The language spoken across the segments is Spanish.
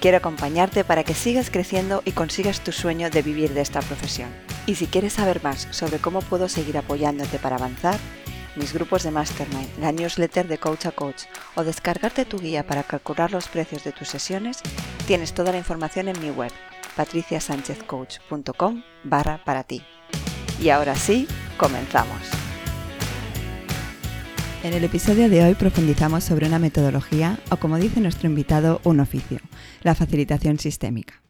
Quiero acompañarte para que sigas creciendo y consigas tu sueño de vivir de esta profesión. Y si quieres saber más sobre cómo puedo seguir apoyándote para avanzar, mis grupos de Mastermind, la newsletter de Coach a Coach o descargarte tu guía para calcular los precios de tus sesiones, tienes toda la información en mi web, patriciasanchezcoach.com barra para ti. Y ahora sí, comenzamos. En el episodio de hoy profundizamos sobre una metodología o como dice nuestro invitado, un oficio, la facilitación sistémica.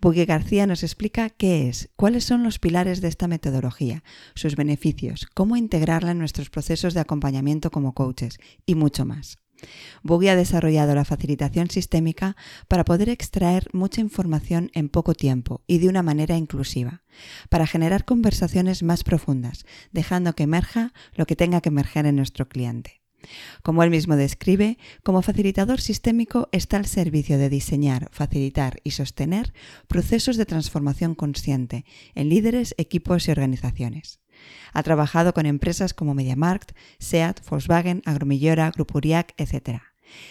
Buggy García nos explica qué es, cuáles son los pilares de esta metodología, sus beneficios, cómo integrarla en nuestros procesos de acompañamiento como coaches y mucho más. Buggy ha desarrollado la facilitación sistémica para poder extraer mucha información en poco tiempo y de una manera inclusiva, para generar conversaciones más profundas, dejando que emerja lo que tenga que emerger en nuestro cliente. Como él mismo describe, como facilitador sistémico está al servicio de diseñar, facilitar y sostener procesos de transformación consciente en líderes, equipos y organizaciones. Ha trabajado con empresas como MediaMarkt, SEAT, Volkswagen, Agromillora, Grupo Uriac, etc.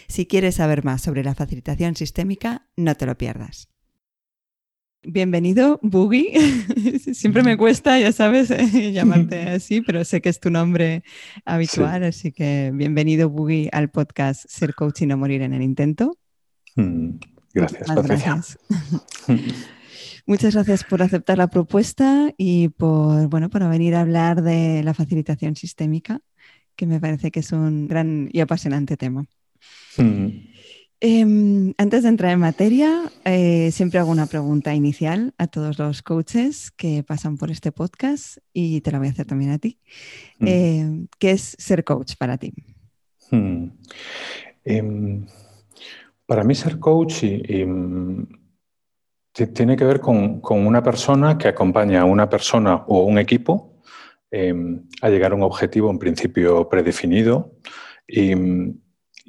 Si quieres saber más sobre la facilitación sistémica, no te lo pierdas. Bienvenido, Boogie. Siempre me cuesta, ya sabes, llamarte así, pero sé que es tu nombre habitual, así que bienvenido, Boogie, al podcast Ser Coach y no morir en el intento. Mm, gracias, Patricia. Muchas gracias por aceptar la propuesta y por, bueno, para venir a hablar de la facilitación sistémica, que me parece que es un gran y apasionante tema. Mm. Em, antes de entrar en materia, eh, siempre hago una pregunta inicial a todos los coaches que pasan por este podcast y te la voy a hacer también a ti. Mm. Em, ¿Qué es ser coach para ti? Mm. Em, para mí ser coach tiene que ver con, una persona que acompaña a una persona o un equipo a llegar a un objetivo en principio predefinido y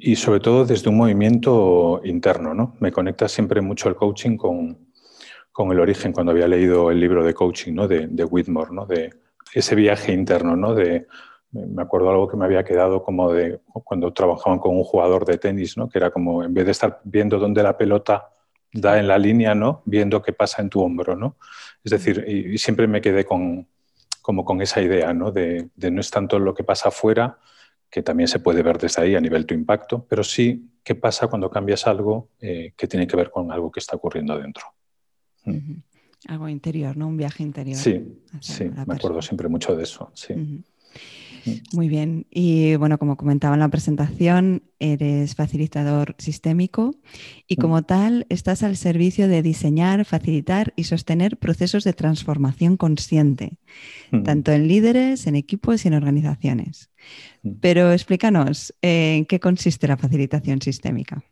y sobre todo desde un movimiento interno. ¿no? Me conecta siempre mucho el coaching con, con el origen, cuando había leído el libro de coaching ¿no? de, de Whitmore, ¿no? de ese viaje interno, ¿no? de, me acuerdo algo que me había quedado como de cuando trabajaban con un jugador de tenis, ¿no? que era como en vez de estar viendo dónde la pelota da en la línea, ¿no? viendo qué pasa en tu hombro. ¿no? Es decir, y, siempre me quedé con, como con esa idea ¿no? De, de no es tanto lo que pasa afuera, que también se puede ver desde ahí a nivel tu impacto, pero sí qué pasa cuando cambias algo eh, que tiene que ver con algo que está ocurriendo dentro. Mm. Algo interior, ¿no? Un viaje interior. Sí, sí, me acuerdo siempre mucho de eso, sí. Muy bien. Y bueno, como comentaba en la presentación, eres facilitador sistémico y mm. como tal estás al servicio de diseñar, facilitar y sostener procesos de transformación consciente, mm. tanto en líderes, en equipos y en organizaciones. Mm. Pero explícanos, ¿en qué consiste la facilitación sistémica?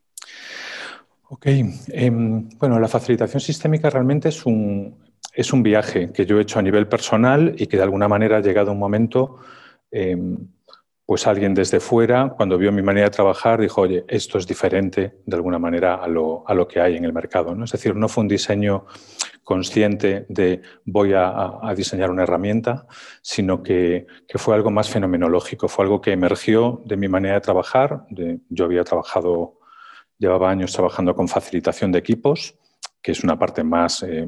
Ok, em, bueno, la facilitación sistémica realmente es un, es un viaje que yo he hecho a nivel personal y que de alguna manera ha llegado un momento Em, pues alguien desde fuera, cuando vio mi manera de trabajar, dijo, oye, esto es diferente de alguna manera a lo, que hay en el mercado. ¿no? Es decir, no fue un diseño consciente de voy a, diseñar una herramienta, sino que, fue algo más fenomenológico, fue algo que emergió de mi manera de trabajar. yo había trabajado, llevaba años trabajando con facilitación de equipos que es una parte más eh,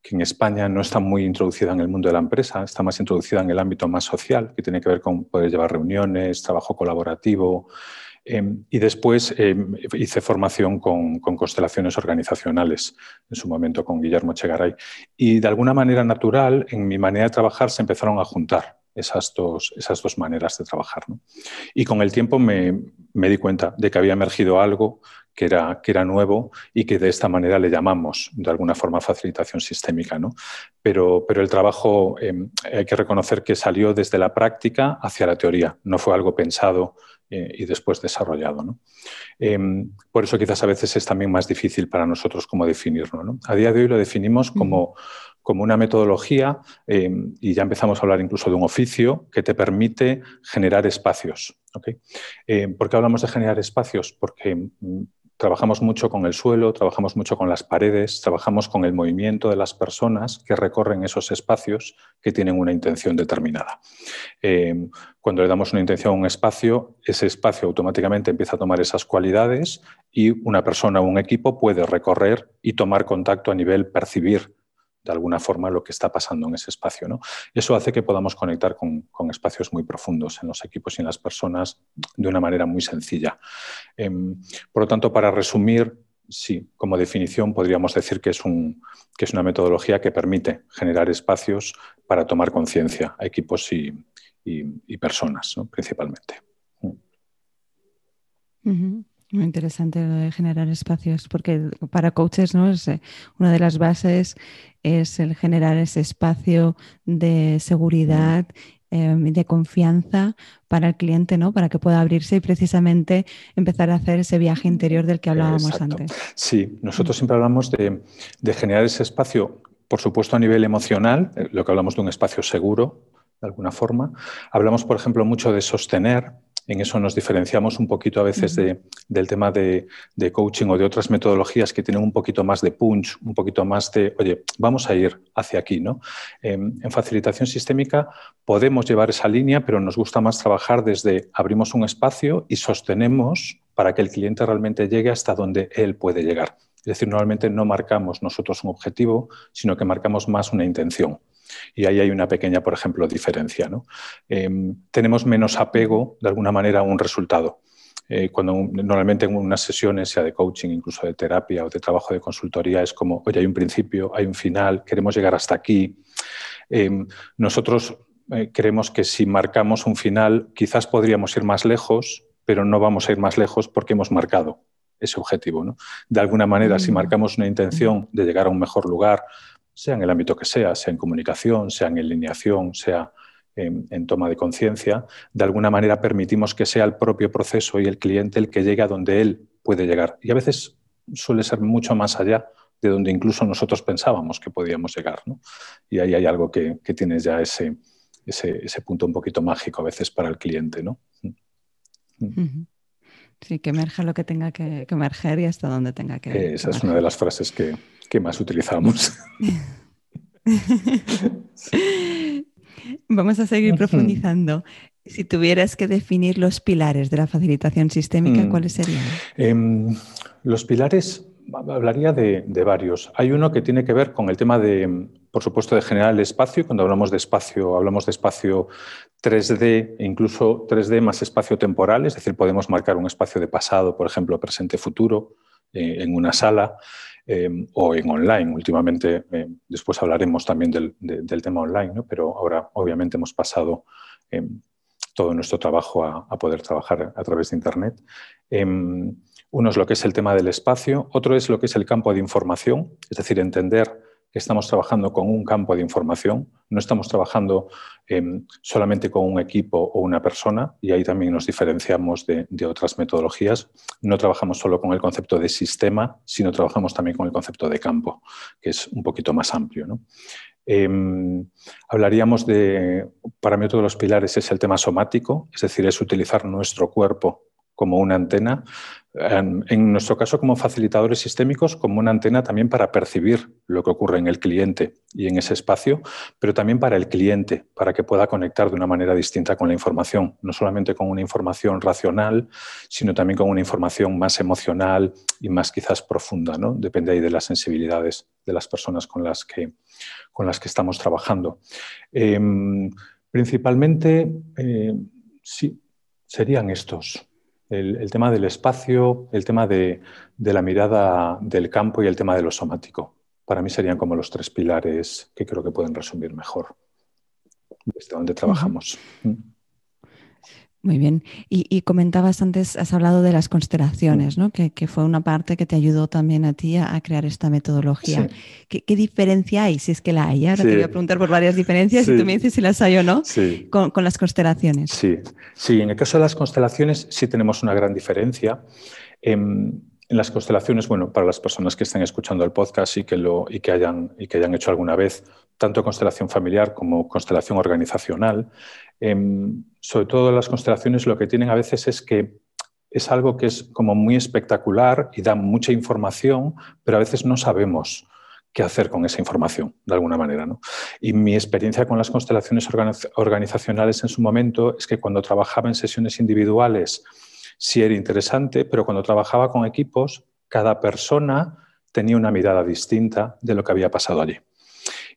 que en España no está muy introducida en el mundo de la empresa, está más introducida en el ámbito más social, que tiene que ver con poder llevar reuniones, trabajo colaborativo. Em, y después em, hice formación con, constelaciones organizacionales, en su momento con Guillermo Chegaray. Y de alguna manera natural, en mi manera de trabajar se empezaron a juntar esas dos, esas dos maneras de trabajar. Y con el tiempo me, me di cuenta de que había emergido algo que era, que era nuevo y que de esta manera le llamamos de alguna forma facilitación sistémica. ¿no? Pero, pero el trabajo em, hay que reconocer que salió desde la práctica hacia la teoría, no fue algo pensado eh, y después desarrollado. ¿no? Em, por eso quizás a veces es también más difícil para nosotros cómo definirlo. ¿no? A día de hoy lo definimos como, como una metodología, em, y ya empezamos a hablar incluso de un oficio, que te permite generar espacios. Em, ¿Por qué hablamos de generar espacios? Porque mm, trabajamos mucho con el suelo, trabajamos mucho con las paredes, trabajamos con el movimiento de las personas que recorren esos espacios que tienen una intención determinada. Em, cuando le damos una intención a un espacio, ese espacio automáticamente empieza a tomar esas cualidades y una persona o un equipo puede recorrer y tomar contacto a nivel percibir de alguna forma lo que está pasando en ese espacio. ¿no? Eso hace que podamos conectar con, espacios muy profundos en los equipos y en las personas de una manera muy sencilla. Em, por lo tanto, para resumir, sí, como definición podríamos decir que es, un, que es una metodología que permite generar espacios para tomar conciencia a equipos y, personas, principalmente. Muy interesante generar espacios, porque para coaches, ¿no? Es, eh, una de las bases es el generar ese espacio de seguridad y de confianza para el cliente, ¿no? Para que pueda abrirse y precisamente empezar a hacer ese viaje interior del que hablábamos antes. Sí, nosotros siempre hablamos de, de generar ese espacio, por supuesto, a nivel emocional, eh, lo que hablamos de un espacio seguro, de alguna forma. Hablamos, por ejemplo, mucho de sostener en eso nos diferenciamos un poquito a veces del tema de, coaching o de otras metodologías que tienen un poquito más de punch, un poquito más de, oye, vamos a ir hacia aquí. ¿no? Em, en facilitación sistémica podemos llevar esa línea, pero nos gusta más trabajar desde abrimos un espacio y sostenemos para que el cliente realmente llegue hasta donde él puede llegar. Es decir, normalmente no marcamos nosotros un objetivo, sino que marcamos más una intención. Y ahí hay una pequeña, por ejemplo, diferencia. Em, tenemos menos apego, de alguna manera, a un resultado. Eh, cuando normalmente en unas sesiones, sea de coaching, incluso de terapia o de trabajo de consultoría, es como, oye, hay un principio, hay un final, queremos llegar hasta aquí. Em, nosotros eh, creemos que si marcamos un final, quizás podríamos ir más lejos, pero no vamos a ir más lejos porque hemos marcado ese objetivo. De alguna manera, si mm. marcamos una intención de llegar a un mejor lugar, sea en el ámbito que sea, sea en comunicación, sea en alineación, sea en, toma de conciencia, de alguna manera permitimos que sea el propio proceso y el cliente el que llegue a donde él puede llegar. Y a veces suele ser mucho más allá de donde incluso nosotros pensábamos que podíamos llegar. Y ahí hay algo que, tiene ya ese, ese, punto un poquito mágico a veces para el cliente. ¿no? Sí, que emerja lo que tenga que, emerger y hasta donde tenga que. Esa es una de las frases que, ¿Qué más utilizamos? Vamos a seguir profundizando. Si tuvieras que definir los pilares de la facilitación sistémica, mm. ¿cuáles serían? Em, los pilares, hablaría de, varios. Hay uno que tiene que ver con el tema de, por supuesto, de generar el espacio. Cuando hablamos de espacio, hablamos de espacio 3D e incluso 3D más espacio temporal, es decir, podemos marcar un espacio de pasado, por ejemplo, presente, futuro, eh, en una sala. Em, o en online. Últimamente, eh, después hablaremos también del, tema online, pero ahora obviamente hemos pasado todo nuestro trabajo a, poder trabajar a través de Internet. Em, uno es lo que es el tema del espacio, otro es lo que es el campo de información, es decir, entender estamos trabajando con un campo de información, no estamos trabajando em, solamente con un equipo o una persona, y ahí también nos diferenciamos de, otras metodologías. No trabajamos solo con el concepto de sistema, sino trabajamos también con el concepto de campo, que es un poquito más amplio. Em, hablaríamos de, para mí otro de los pilares es el tema somático, es decir, es utilizar nuestro cuerpo como una antena en nuestro caso, como facilitadores sistémicos, como una antena también para percibir lo que ocurre en el cliente y en ese espacio, pero también para el cliente, para que pueda conectar de una manera distinta con la información, no solamente con una información racional, sino también con una información más emocional y más quizás profunda, ¿no? Depende ahí de las sensibilidades de las personas con las que, con las que estamos trabajando. Em, principalmente, eh, sí, serían estos el, tema del espacio, el tema de, la mirada del campo y el tema de lo somático. Para mí serían como los tres pilares que creo que pueden resumir mejor desde donde trabajamos. Muy bien. Y, comentabas antes, has hablado de las constelaciones, ¿no? Que, fue una parte que te ayudó también a ti a, crear esta metodología. ¿Qué, diferencia hay, si es que la hay? Ahora te voy a preguntar por varias diferencias y tú me dices si las hay o no con, las constelaciones. Sí. sí, en el caso de las constelaciones sí tenemos una gran diferencia. Em, en las constelaciones, bueno, para las personas que estén escuchando el podcast y que, lo, y que, hayan, y que hayan hecho alguna vez tanto constelación familiar como constelación organizacional, em, sobre todo las constelaciones lo que tienen a veces es que es algo que es como muy espectacular y da mucha información, pero a veces no sabemos qué hacer con esa información, de alguna manera. ¿no? Y mi experiencia con las constelaciones organizacionales en su momento es que cuando trabajaba en sesiones individuales sí era interesante, pero cuando trabajaba con equipos, cada persona tenía una mirada distinta de lo que había pasado allí.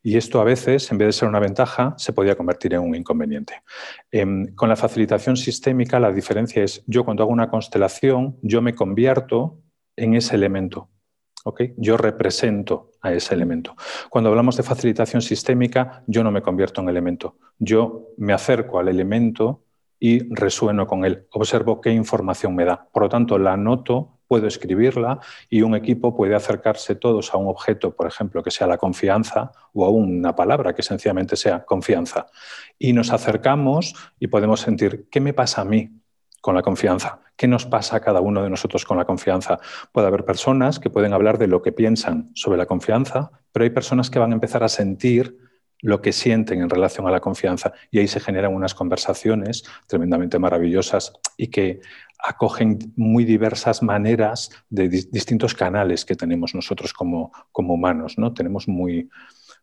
Y esto a veces, en vez de ser una ventaja, se podía convertir en un inconveniente. Em, con la facilitación sistémica, la diferencia es, yo cuando hago una constelación, yo me convierto en ese elemento. Yo represento a ese elemento. Cuando hablamos de facilitación sistémica, yo no me convierto en elemento. Yo me acerco al elemento y resueno con él. Observo qué información me da. Por lo tanto, la anoto puedo escribirla y un equipo puede acercarse todos a un objeto, por ejemplo, que sea la confianza o a una palabra que sencillamente sea confianza. Y nos acercamos y podemos sentir, ¿qué me pasa a mí con la confianza? ¿Qué nos pasa a cada uno de nosotros con la confianza? Puede haber personas que pueden hablar de lo que piensan sobre la confianza, pero hay personas que van a empezar a sentir lo que sienten en relación a la confianza y ahí se generan unas conversaciones tremendamente maravillosas y que acogen muy diversas maneras de distintos canales que tenemos nosotros como, como humanos. ¿no? Tenemos muy,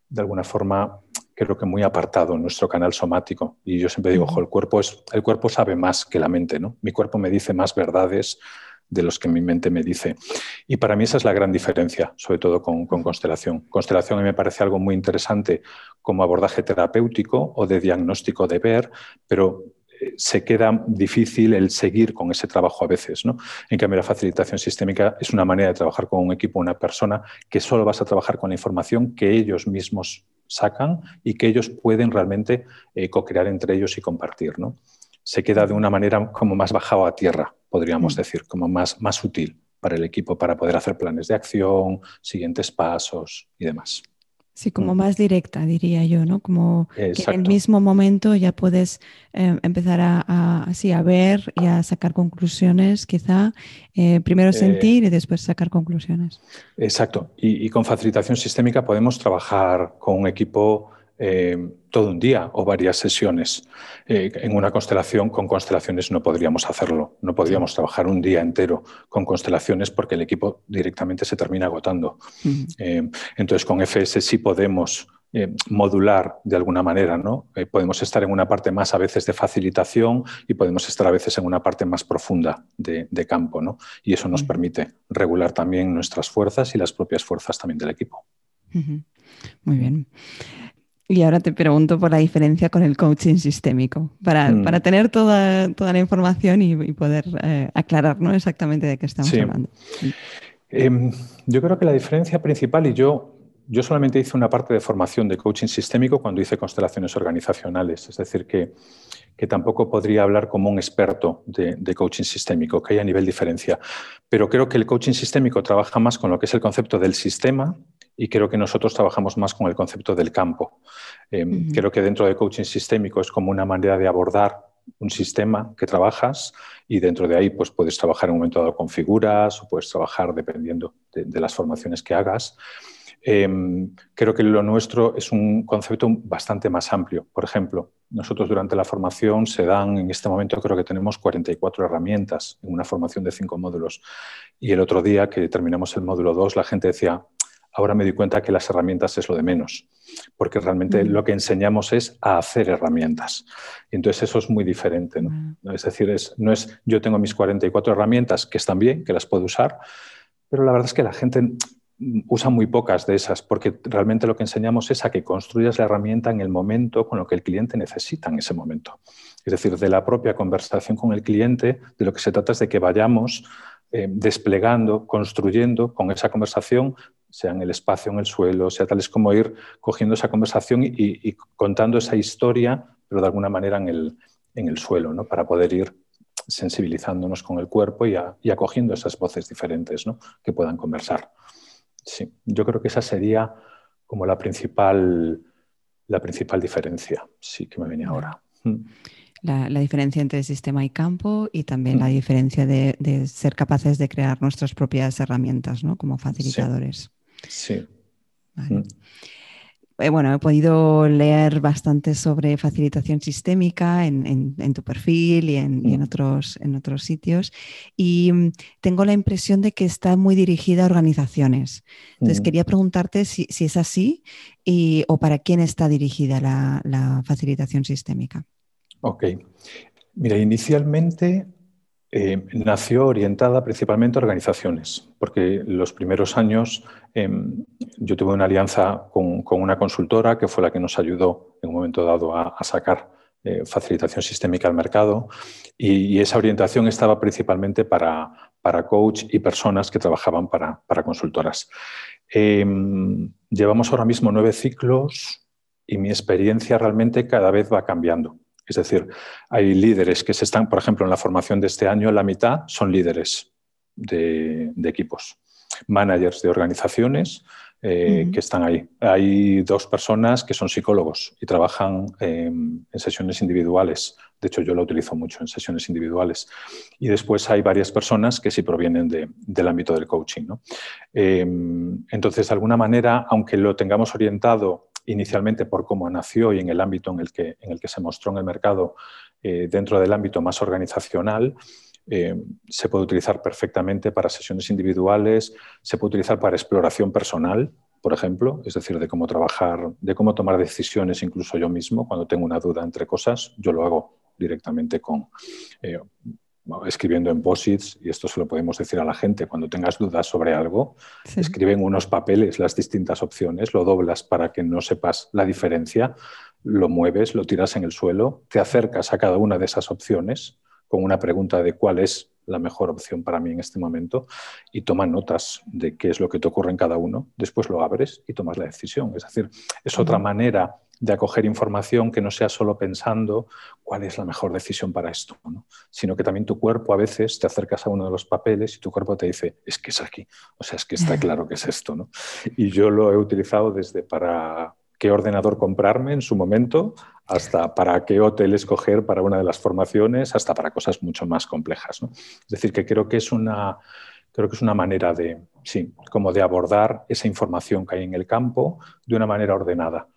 de alguna forma, creo que muy apartado nuestro canal somático. Y yo siempre digo, el, cuerpo es, el cuerpo sabe más que la mente. ¿no? Mi cuerpo me dice más verdades de los que mi mente me dice. Y para mí esa es la gran diferencia, sobre todo con, con constelación. Constelación a mí me parece algo muy interesante como abordaje terapéutico o de diagnóstico de ver, pero se queda difícil el seguir con ese trabajo a veces. ¿no? En cambio, la facilitación sistémica es una manera de trabajar con un equipo, una persona, que solo vas a trabajar con la información que ellos mismos sacan y que ellos pueden realmente eh, co-crear entre ellos y compartir. ¿no? Se queda de una manera como más bajado a tierra, podríamos mm. decir, como más, más útil para el equipo para poder hacer planes de acción, siguientes pasos y demás. Sí, como más directa, diría yo, ¿no? Como que en el mismo momento ya puedes eh, empezar a, así, a ver y a sacar conclusiones, quizá. Eh, primero eh, sentir y después sacar conclusiones. Exacto. y, con facilitación sistémica podemos trabajar con un equipo eh, todo un día o varias sesiones. Eh, en una constelación, con constelaciones no podríamos hacerlo, no podríamos trabajar un día entero con constelaciones porque el equipo directamente se termina agotando. Eh, entonces, con FS sí podemos modular de alguna manera, ¿no? podemos estar en una parte más a veces de facilitación y podemos estar a veces en una parte más profunda de, campo, ¿no? Y eso nos permite regular también nuestras fuerzas y las propias fuerzas también del equipo. Muy bien. Y ahora te pregunto por la diferencia con el coaching sistémico, para, mm. tener toda, toda, la información y, poder eh, aclarar exactamente de qué estamos hablando. Em, yo creo que la diferencia principal, y yo, yo solamente hice una parte de formación de coaching sistémico cuando hice constelaciones organizacionales, es decir, que, que tampoco podría hablar como un experto de, de, coaching sistémico, que hay a nivel diferencia. Pero creo que el coaching sistémico trabaja más con lo que es el concepto del sistema y creo que nosotros trabajamos más con el concepto del campo. Em, creo que dentro de coaching sistémico es como una manera de abordar un sistema que trabajas y dentro de ahí pues puedes trabajar en un momento dado con figuras o puedes trabajar dependiendo de, las formaciones que hagas. Em, creo que lo nuestro es un concepto bastante más amplio. Por ejemplo, nosotros durante la formación se dan, en este momento creo que tenemos 44 herramientas en una formación de cinco módulos. Y el otro día que terminamos el módulo 2, la gente decía, ahora me di cuenta que las herramientas es lo de menos, porque realmente mm. lo que enseñamos es a hacer herramientas. Y entonces eso es muy diferente. ¿no? Mm. Es decir, es, no es yo tengo mis 44 herramientas que están bien, que las puedo usar, pero la verdad es que la gente usa muy pocas de esas, porque realmente lo que enseñamos es a que construyas la herramienta en el momento con lo que el cliente necesita en ese momento. Es decir, de la propia conversación con el cliente, de lo que se trata es de que vayamos eh, desplegando, construyendo con esa conversación sea en el espacio, en el suelo, sea tal es como ir cogiendo esa conversación y, contando esa historia, pero de alguna manera en el, en el suelo, ¿no? para poder ir sensibilizándonos con el cuerpo y, acogiendo esas voces diferentes ¿no? que puedan conversar. Sí, yo creo que esa sería como la principal, la principal diferencia, sí, que me venía ahora. Mm. La, diferencia entre sistema y campo y también la mm. diferencia de, ser capaces de crear nuestras propias herramientas, ¿no? Como facilitadores. Sí. Mm. Eh, bueno, he podido leer bastante sobre facilitación sistémica en, tu perfil y, en, mm. otros, en otros sitios y tengo la impresión de que está muy dirigida a organizaciones. Entonces, quería preguntarte si, es así y, o para quién está dirigida la facilitación sistémica. Ok. Mira, inicialmente eh, nació orientada principalmente a organizaciones, porque los primeros años em, yo tuve una alianza con, una consultora que fue la que nos ayudó en un momento dado a, sacar eh, facilitación sistémica al mercado y, esa orientación estaba principalmente para, coach y personas que trabajaban para, para consultoras. Em, llevamos ahora mismo nueve ciclos y mi experiencia realmente cada vez va cambiando. Es decir, hay líderes que se están, por ejemplo, en la formación de este año, la mitad son líderes de, equipos, managers de organizaciones eh, que están ahí. Hay dos personas que son psicólogos y trabajan en sesiones individuales. De hecho, yo lo utilizo mucho en sesiones individuales. Y después hay varias personas que sí provienen del ámbito del coaching. Em, entonces, de alguna manera, aunque lo tengamos orientado inicialmente por cómo nació y en el ámbito en el que, en el que se mostró en el mercado eh, dentro del ámbito más organizacional, eh, se puede utilizar perfectamente para sesiones individuales, se puede utilizar para exploración personal, por ejemplo, es decir, de cómo trabajar, de cómo tomar decisiones incluso yo mismo cuando tengo una duda entre cosas, yo lo hago directamente con eh, escribiendo en posits, y esto se lo podemos decir a la gente, cuando tengas dudas sobre algo, escribe en unos papeles las distintas opciones, lo doblas para que no sepas la diferencia, lo mueves, lo tiras en el suelo, te acercas a cada una de esas opciones con una pregunta de cuál es la mejor opción para mí en este momento y toma notas de qué es lo que te ocurre en cada uno, después lo abres y tomas la decisión. Es decir, es otra manera de acoger información que no sea solo pensando cuál es la mejor decisión para esto, sino que también tu cuerpo a veces te acercas a uno de los papeles y tu cuerpo te dice, es que es aquí, o sea, es que está claro que es esto. ¿no? Y yo lo he utilizado desde para qué ordenador comprarme en su momento, hasta para qué hotel escoger para una de las formaciones, hasta para cosas mucho más complejas. Es decir, que creo que es una creo que es una manera de, sí, como de abordar esa información que hay en el campo de una manera ordenada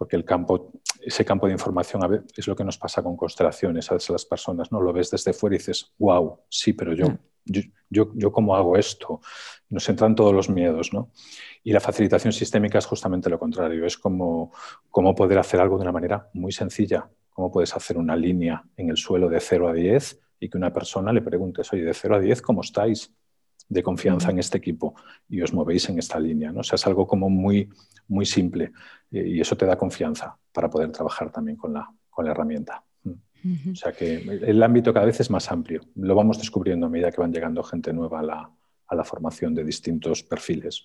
porque el campo, ese campo de información a es lo que nos pasa con constelaciones, a veces las personas no lo ves desde fuera y dices, wow, sí, pero yo, yo, yo, cómo hago esto, nos entran todos los miedos, ¿no? Y la facilitación sistémica es justamente lo contrario, es como, como poder hacer algo de una manera muy sencilla, cómo puedes hacer una línea en el suelo de 0 a 10 y que una persona le pregunte, oye, de 0 a 10, ¿cómo estáis? De confianza en este equipo y os movéis en esta línea. ¿no? O sea, es algo como muy, muy simple eh, y eso te da confianza para poder trabajar también con la, con la herramienta. Mm. O sea que el ámbito cada vez es más amplio. Lo vamos descubriendo a medida que van llegando gente nueva a la, a la formación de distintos perfiles.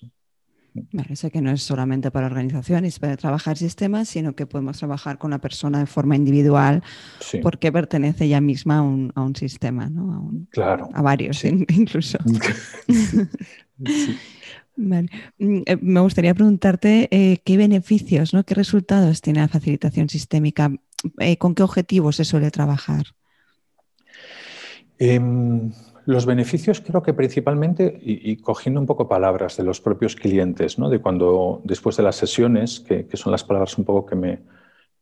Vale, sé que no es solamente para organizaciones, para trabajar sistemas, sino que podemos trabajar con la persona de forma individual porque pertenece ella misma a un, a un sistema, ¿no? A, claro. a varios incluso. Vale. Mm, eh, me gustaría preguntarte eh, qué beneficios, ¿no? qué resultados tiene la facilitación sistémica, eh, con qué objetivos se suele trabajar. Em, los beneficios creo que principalmente, y, cogiendo un poco palabras de los propios clientes, ¿no? de cuando después de las sesiones, que, son las palabras un poco que me,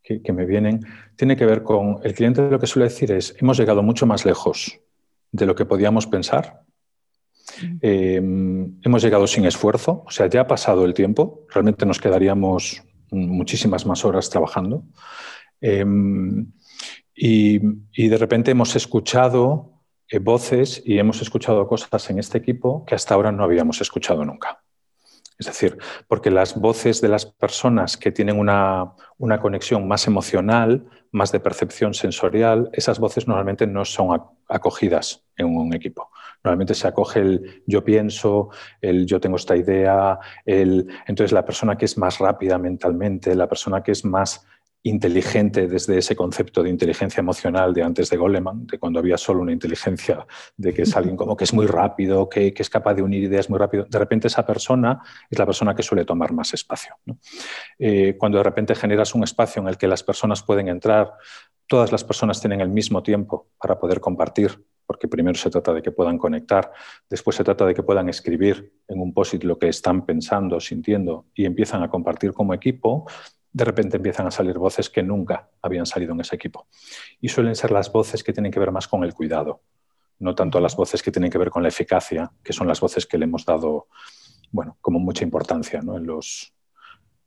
que, me vienen, tiene que ver con el cliente lo que suele decir es, hemos llegado mucho más lejos de lo que podíamos pensar, em, hemos llegado sin esfuerzo, o sea, ya ha pasado el tiempo, realmente nos quedaríamos muchísimas más horas trabajando. Em, y, y, de repente hemos escuchado voces y hemos escuchado cosas en este equipo que hasta ahora no habíamos escuchado nunca. Es decir, porque las voces de las personas que tienen una, conexión más emocional, más de percepción sensorial, esas voces normalmente no son acogidas en un equipo. Normalmente se acoge el yo pienso, el yo tengo esta idea, el... entonces la persona que es más rápida mentalmente, la persona que es más inteligente desde ese concepto de inteligencia emocional de antes de Goleman, de cuando había solo una inteligencia, de que es alguien como que es muy rápido, que, es capaz de unir ideas muy rápido. De repente esa persona es la persona que suele tomar más espacio. Eh, cuando de repente generas un espacio en el que las personas pueden entrar, todas las personas tienen el mismo tiempo para poder compartir, porque primero se trata de que puedan conectar, después se trata de que puedan escribir en un post-it lo que están pensando, sintiendo y empiezan a compartir como equipo, de repente empiezan a salir voces que nunca habían salido en ese equipo. Y suelen ser las voces que tienen que ver más con el cuidado, no tanto las voces que tienen que ver con la eficacia, que son las voces que le hemos dado, bueno, como mucha importancia en, los,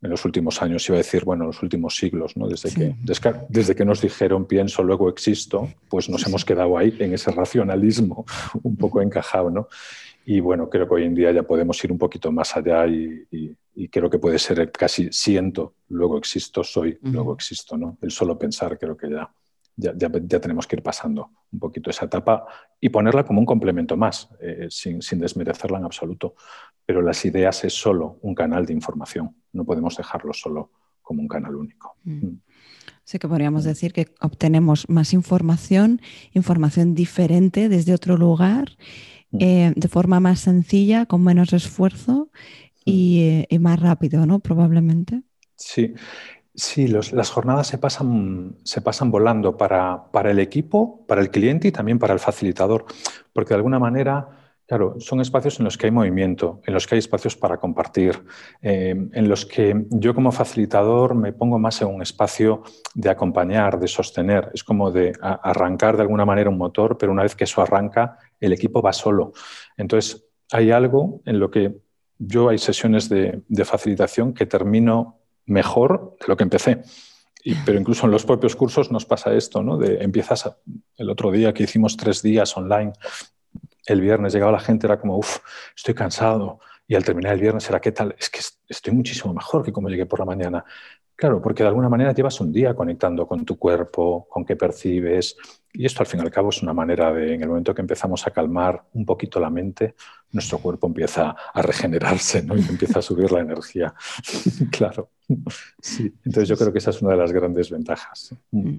en los últimos años, iba a decir, bueno, en los últimos siglos, ¿no? desde, que, desde que nos dijeron pienso, luego existo, pues nos hemos quedado ahí en ese racionalismo un poco encajado. ¿no? Y bueno, creo que hoy en día ya podemos ir un poquito más allá y, creo que puede ser casi siento, luego existo, soy, luego existo. ¿no? El solo pensar creo que ya, ya, ya, tenemos que ir pasando un poquito esa etapa y ponerla como un complemento más, eh, sin, sin, desmerecerla en absoluto. Pero las ideas es solo un canal de información, no podemos dejarlo solo como un canal único. Mm. Sí que podríamos decir que obtenemos más información, información diferente desde otro lugar Mm. Eh, de forma más sencilla, con menos esfuerzo y, eh, más rápido, ¿no? Probablemente. Sí, sí las jornadas se pasan, se pasan volando para, para el equipo, para el cliente y también para el facilitador, porque de alguna manera Claro, son espacios en los que hay movimiento, en los que hay espacios para compartir, eh, en los que yo como facilitador me pongo más en un espacio de acompañar, de sostener. Es como de arrancar de alguna manera un motor, pero una vez que eso arranca, el equipo va solo. Entonces, hay algo en lo que yo hay sesiones de, facilitación que termino mejor de lo que empecé. pero incluso en los propios cursos nos pasa esto, ¿no? De empiezas el otro día que hicimos tres días online el viernes llegaba la gente, era como, uff, estoy cansado. Y al terminar el viernes era, ¿qué tal? Es que estoy muchísimo mejor que como llegué por la mañana. Claro, porque de alguna manera llevas un día conectando con tu cuerpo, con qué percibes. Y esto al fin y al cabo es una manera de, en el momento que empezamos a calmar un poquito la mente, nuestro cuerpo empieza a regenerarse ¿no? y empieza a subir la energía. claro. Sí. Entonces yo creo que esa es una de las grandes ventajas. Mm.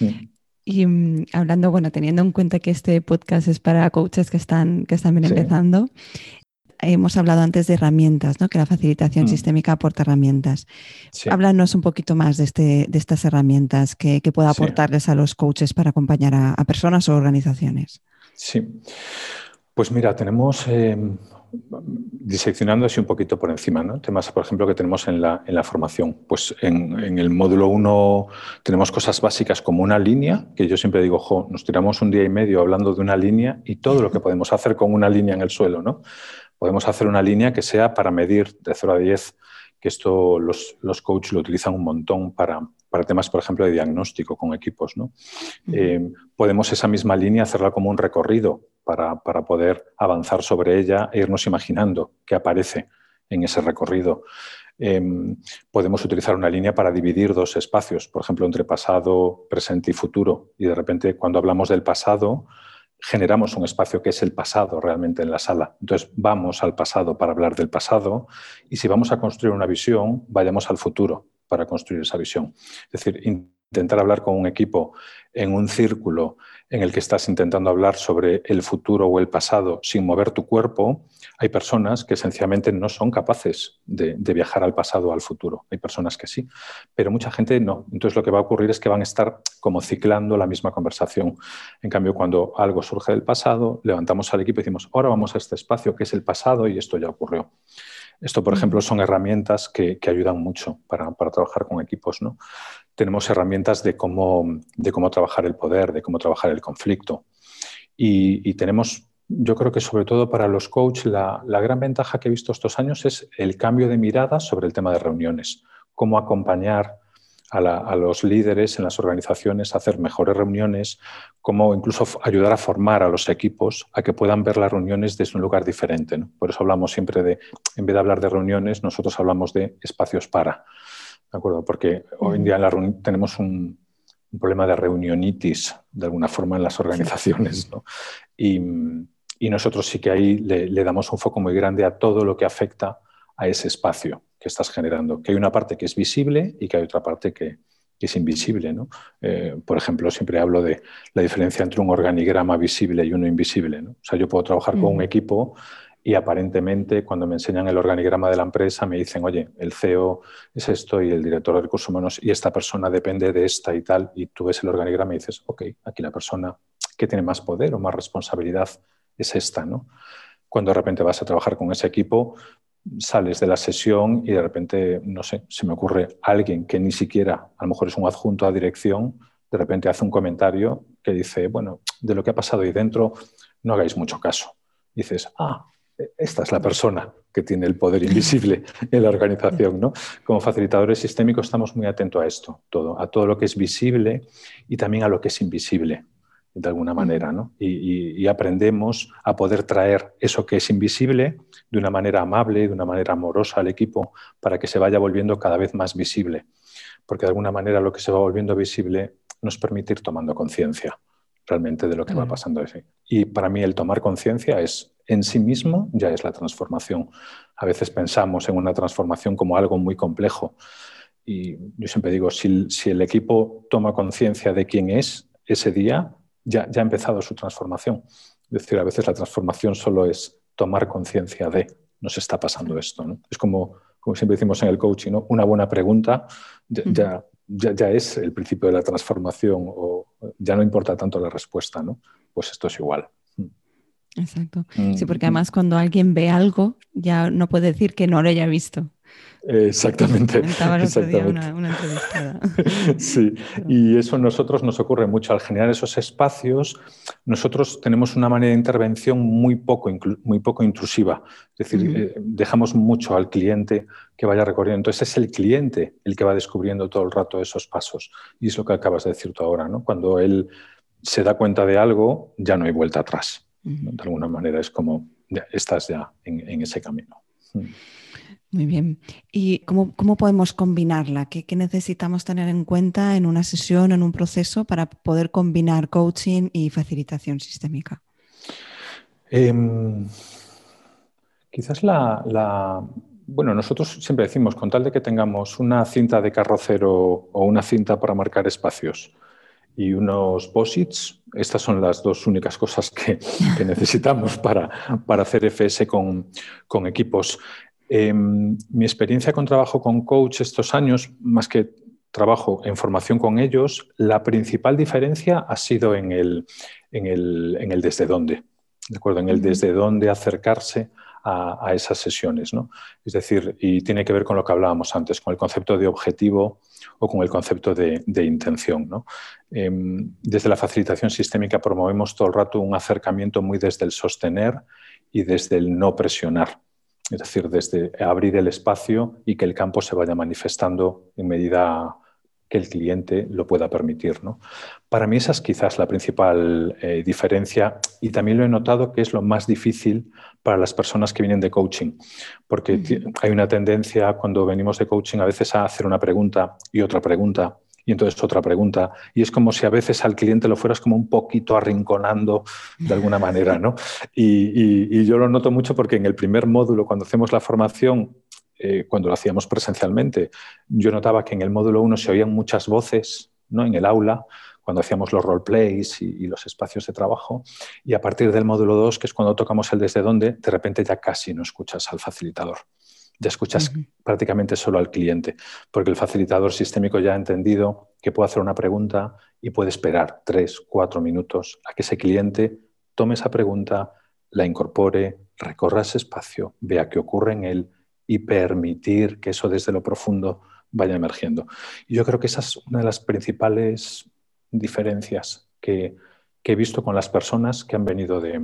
Mm. Y mm, hablando, bueno, teniendo en cuenta que este podcast es para coaches que están, que están bien empezando, hemos hablado antes de herramientas, ¿no? que la facilitación mm. sistémica aporta herramientas. Háblanos un poquito más de, este, de estas herramientas que, que pueda aportarles a los coaches para acompañar a, personas o organizaciones. Sí. Pues mira, tenemos em, diseccionando así un poquito por encima, ¿no? temas, por ejemplo, que tenemos en la, en la formación. Pues en, el módulo 1 tenemos cosas básicas como una línea, que yo siempre digo, jo, nos tiramos un día y medio hablando de una línea y todo lo que podemos hacer con una línea en el suelo. ¿no? Podemos hacer una línea que sea para medir de 0 a 10, que esto los, los coaches lo utilizan un montón para, para temas, por ejemplo, de diagnóstico con equipos. ¿no? Eh, podemos esa misma línea hacerla como un recorrido para, para, poder avanzar sobre ella e irnos imaginando qué aparece en ese recorrido. Em, podemos utilizar una línea para dividir dos espacios, por ejemplo, entre pasado, presente y futuro. Y de repente, cuando hablamos del pasado, generamos un espacio que es el pasado realmente en la sala. Entonces, vamos al pasado para hablar del pasado y si vamos a construir una visión, vayamos al futuro para construir esa visión. Es decir, intentar hablar con un equipo en un círculo en el que estás intentando hablar sobre el futuro o el pasado sin mover tu cuerpo, hay personas que sencillamente no son capaces de, viajar al pasado o al futuro. Hay personas que sí, pero mucha gente no. Entonces lo que va a ocurrir es que van a estar como ciclando la misma conversación. En cambio, cuando algo surge del pasado, levantamos al equipo y decimos, ahora vamos a este espacio que es el pasado y esto ya ocurrió. Esto, por ejemplo, son herramientas que, ayudan mucho para, trabajar con equipos. ¿no? Tenemos herramientas de cómo, de cómo trabajar el poder, de cómo trabajar el conflicto. Y, tenemos, yo creo que sobre todo para los coaches, la, la, gran ventaja que he visto estos años es el cambio de mirada sobre el tema de reuniones, cómo acompañar a, los líderes en las organizaciones a hacer mejores reuniones, cómo incluso ayudar a formar a los equipos a que puedan ver las reuniones desde un lugar diferente. Por eso hablamos siempre de, en vez de hablar de reuniones, nosotros hablamos de espacios para. ¿De acuerdo? Porque hoy en día tenemos un, problema de reunionitis, de alguna forma, en las organizaciones. Y, nosotros sí que ahí le damos un foco muy grande a todo lo que afecta a ese espacio que estás generando, que hay una parte que es visible y que hay otra parte que, es invisible. ¿no? Eh, por ejemplo, siempre hablo de la diferencia entre un organigrama visible y uno invisible. ¿no? O sea, yo puedo trabajar con un equipo y aparentemente cuando me enseñan el organigrama de la empresa me dicen, oye, el CEO es esto y el director de recursos humanos y esta persona depende de esta y tal, y tú ves el organigrama y dices, ok, aquí la persona que tiene más poder o más responsabilidad es esta, ¿no? Cuando de repente vas a trabajar con ese equipo, sales de la sesión y de repente, no sé, se me ocurre alguien que ni siquiera, a lo mejor es un adjunto a dirección, de repente hace un comentario que dice, bueno, de lo que ha pasado ahí dentro, no hagáis mucho caso. dices, ah, esta es la persona que tiene el poder invisible en la organización. ¿no? Como facilitadores sistémicos estamos muy atentos a esto, todo, a todo lo que es visible y también a lo que es invisible, de alguna manera. ¿no? Y, aprendemos a poder traer eso que es invisible de una manera amable, de una manera amorosa al equipo, para que se vaya volviendo cada vez más visible. Porque de alguna manera lo que se va volviendo visible nos permite ir tomando conciencia realmente de lo que va pasando. Y para mí el tomar conciencia es en sí mismo ya es la transformación. A veces pensamos en una transformación como algo muy complejo. Y yo siempre digo, si, el equipo toma conciencia de quién es ese día, ya, ya ha empezado su transformación. Es decir, a veces la transformación solo es tomar conciencia de, nos está pasando esto. Es como, como siempre decimos en el coaching, ¿no? una buena pregunta ya, ya, ya, es el principio de la transformación o ya no importa tanto la respuesta. ¿no? Pues esto es igual. Exacto. Sí, porque mm. además cuando alguien ve algo, ya no puede decir que no lo haya visto. Exactamente. Una, una sí, y eso a nosotros nos ocurre mucho. Al generar esos espacios, nosotros tenemos una manera de intervención muy poco, muy poco intrusiva. Es decir, eh, dejamos mucho al cliente que vaya recorriendo. Entonces es el cliente el que va descubriendo todo el rato esos pasos. Y es lo que acabas de decir tú ahora, ¿no? Cuando él se da cuenta de algo, ya no hay vuelta atrás. De alguna manera es como, ya, estás ya en, ese camino. Mm. Muy bien. ¿Y cómo, podemos combinarla? ¿Qué, necesitamos tener en cuenta en una sesión, en un proceso, para poder combinar coaching y facilitación sistémica? Em, quizás la, Bueno, nosotros siempre decimos, con tal de que tengamos una cinta de carrocero o una cinta para marcar espacios y unos posits. Estas son las dos únicas cosas que, necesitamos para, para, hacer FS con, con equipos. Em, mi experiencia con trabajo con coach estos años, más que trabajo en formación con ellos, la principal diferencia ha sido en el, en el, en el desde dónde. ¿De acuerdo? En el desde dónde acercarse a, esas sesiones. ¿no? Es decir, y tiene que ver con lo que hablábamos antes, con el concepto de objetivo o con el concepto de, intención. ¿no? Em, desde la facilitación sistémica promovemos todo el rato un acercamiento muy desde el sostener y desde el no presionar. Es decir, desde abrir el espacio y que el campo se vaya manifestando en medida que el cliente lo pueda permitir. ¿no? Para mí esa es quizás la principal eh, diferencia y también lo he notado que es lo más difícil para las personas que vienen de coaching, porque hay una tendencia cuando venimos de coaching a veces a hacer una pregunta y otra pregunta y entonces otra pregunta. Y es como si a veces al cliente lo fueras como un poquito arrinconando de alguna manera, ¿no? Y, yo lo noto mucho porque en el primer módulo, cuando hacemos la formación, eh, cuando lo hacíamos presencialmente, yo notaba que en el módulo 1 se oían muchas voces ¿no? en el aula, cuando hacíamos los roleplays y, y los espacios de trabajo, y a partir del módulo 2, que es cuando tocamos el desde dónde, de repente ya casi no escuchas al facilitador. Ya escuchas prácticamente solo al cliente, porque el facilitador sistémico ya ha entendido que puede hacer una pregunta y puede esperar tres, cuatro minutos a que ese cliente tome esa pregunta, la incorpore, recorra ese espacio, vea qué ocurre en él, y permitir que eso desde lo profundo vaya emergiendo. Y yo creo que esa es una de las principales diferencias que, he visto con las personas que han venido de,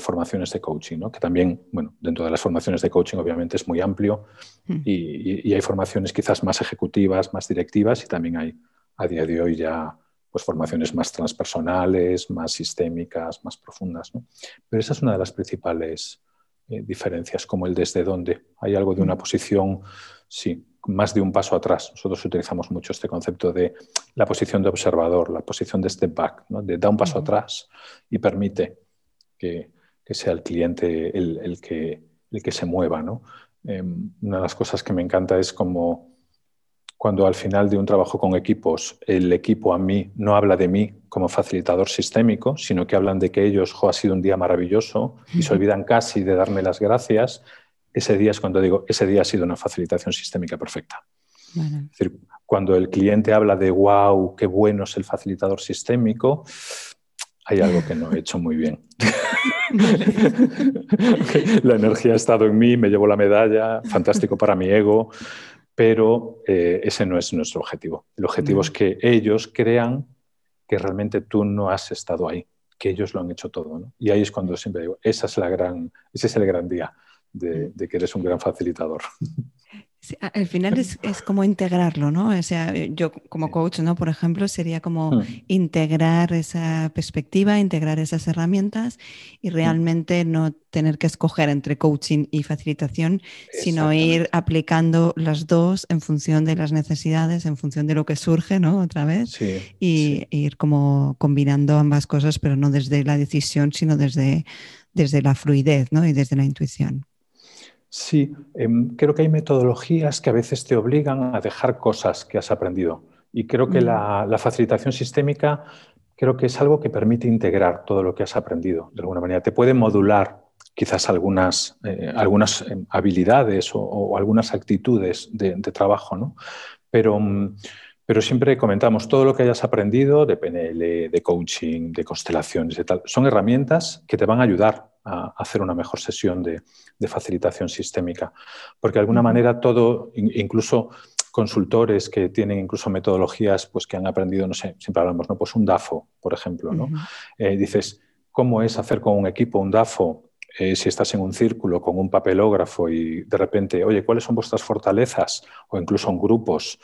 formaciones de coaching, ¿no? que también, bueno, dentro de las formaciones de coaching obviamente es muy amplio hmm. y, hay formaciones quizás más ejecutivas, más directivas y también hay a día de hoy ya pues, formaciones más transpersonales, más sistémicas, más profundas. Pero esa es una de las principales eh, diferencias, como el desde dónde. Hay algo de una mm. posición, sí, más de un paso atrás. Nosotros utilizamos mucho este concepto de la posición de observador, la posición de step back, ¿no? de da un paso atrás y permite que, sea el cliente el, que, el que se mueva. ¿no? Em, una de las cosas que me encanta es como cuando al final de un trabajo con equipos el equipo a mí no habla de mí como facilitador sistémico, sino que hablan de que ellos, jo, ha sido un día maravilloso y se olvidan casi de darme las gracias, ese día es cuando digo, ese día ha sido una facilitación sistémica perfecta. Es decir, cuando el cliente habla de, wow, qué bueno es el facilitador sistémico, hay algo que no he hecho muy bien. La energía ha estado en mí, me llevo la medalla, fantástico para mi ego, pero eh, ese no es nuestro objetivo. El objetivo es que ellos crean que realmente tú no has estado ahí, que ellos lo han hecho todo. Y ahí es cuando siempre digo, esa es la gran, ese es el gran día de, de que eres un gran facilitador. al final es, como integrarlo, ¿no? O sea, yo como coach, ¿no? Por ejemplo, sería como hmm. integrar esa perspectiva, integrar esas herramientas y hmm. realmente no tener que escoger entre coaching y facilitación, sino ir aplicando las dos en función de las necesidades, en función de lo que surge, ¿no? Otra vez. y ir como combinando ambas cosas, pero no desde la decisión, sino desde, desde la fluidez, ¿no? Y desde la intuición. Sí, em, creo que hay metodologías que a veces te obligan a dejar cosas que has aprendido. Y creo que la, facilitación sistémica creo que es algo que permite integrar todo lo que has aprendido de alguna manera. Te puede modular quizás algunas, eh, algunas em, habilidades o, algunas actitudes de, trabajo, ¿no? Pero, mm, pero siempre comentamos, todo lo que hayas aprendido de PNL, de coaching, de constelaciones, de tal, son herramientas que te van a ayudar a hacer una mejor sesión de, facilitación sistémica. Porque de alguna manera todo, incluso consultores que tienen incluso metodologías pues, que han aprendido, no sé, siempre hablamos, ¿no? Pues un DAFO, por ejemplo, ¿no? Eh, dices, ¿cómo es hacer con un equipo un DAFO eh, si estás en un círculo con un papelógrafo y de repente, oye, ¿cuáles son vuestras fortalezas? O incluso en grupos.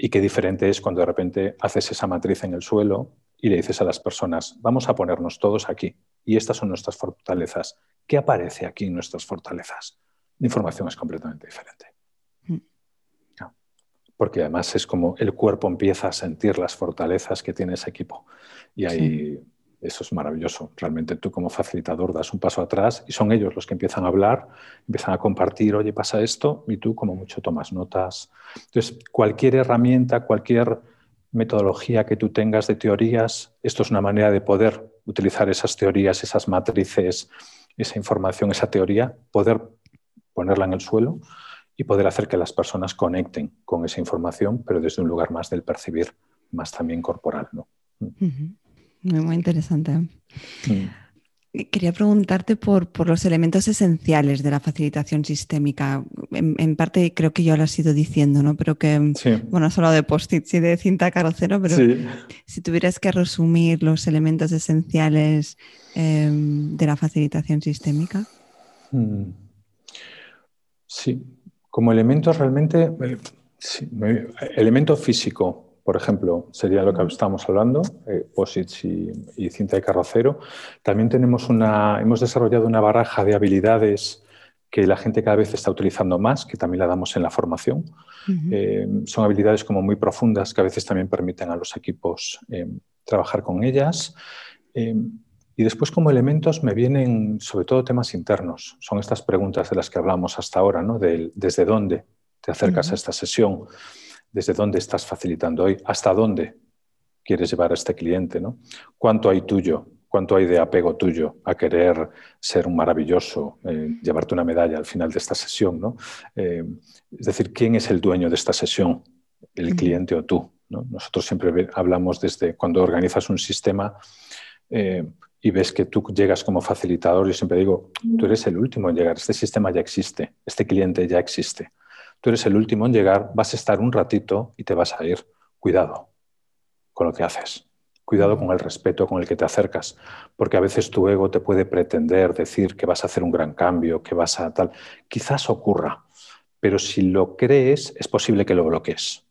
Y qué diferente es cuando de repente haces esa matriz en el suelo y le dices a las personas, vamos a ponernos todos aquí y estas son nuestras fortalezas. ¿Qué aparece aquí en nuestras fortalezas? La información es completamente diferente. Mm. Porque además es como el cuerpo empieza a sentir las fortalezas que tiene ese equipo. Y ahí eso es maravilloso. Realmente tú como facilitador das un paso atrás y son ellos los que empiezan a hablar, empiezan a compartir, oye, pasa esto, y tú como mucho tomas notas. Entonces, cualquier herramienta, cualquier metodología que tú tengas de teorías, esto es una manera de poder utilizar esas teorías, esas matrices, esa información, esa teoría, poder ponerla en el suelo y poder hacer que las personas conecten con esa información, pero desde un lugar más del percibir, más también corporal. ¿no? Muy, interesante. Mm. Quería preguntarte por, los elementos esenciales de la facilitación sistémica. En, parte creo que yo lo has ido diciendo, ¿no? Pero que, bueno, solo de post-its y de cinta carrocero, pero si tuvieras que resumir los elementos esenciales em, de la facilitación sistémica. Mm. Sí, como elementos realmente, eh, elemento físico, por ejemplo, sería lo que estamos hablando, eh, POSITS y, cinta de carrocero. También tenemos una, hemos desarrollado una baraja de habilidades que la gente cada vez está utilizando más, que también la damos en la formación. Eh, son habilidades como muy profundas que a veces también permiten a los equipos eh, trabajar con ellas. y después como elementos me vienen sobre todo temas internos. Son estas preguntas de las que hablamos hasta ahora, ¿no? desde dónde te acercas a esta sesión desde dónde estás facilitando hoy, hasta dónde quieres llevar a este cliente, ¿no? ¿Cuánto hay tuyo? ¿Cuánto hay de apego tuyo a querer ser un maravilloso, eh, llevarte una medalla al final de esta sesión? ¿no? Eh, es decir, ¿quién es el dueño de esta sesión? ¿El cliente o tú? Nosotros siempre hablamos desde cuando organizas un sistema eh, y ves que tú llegas como facilitador, yo siempre digo, tú eres el último en llegar, este sistema ya existe, este cliente ya existe. Tú eres el último en llegar, vas a estar un ratito y te vas a ir. Cuidado con lo que haces. Cuidado con el respeto con el que te acercas, porque a veces tu ego te puede pretender decir que vas a hacer un gran cambio, que vas a tal. Quizás ocurra, pero si lo crees, es posible que lo bloques.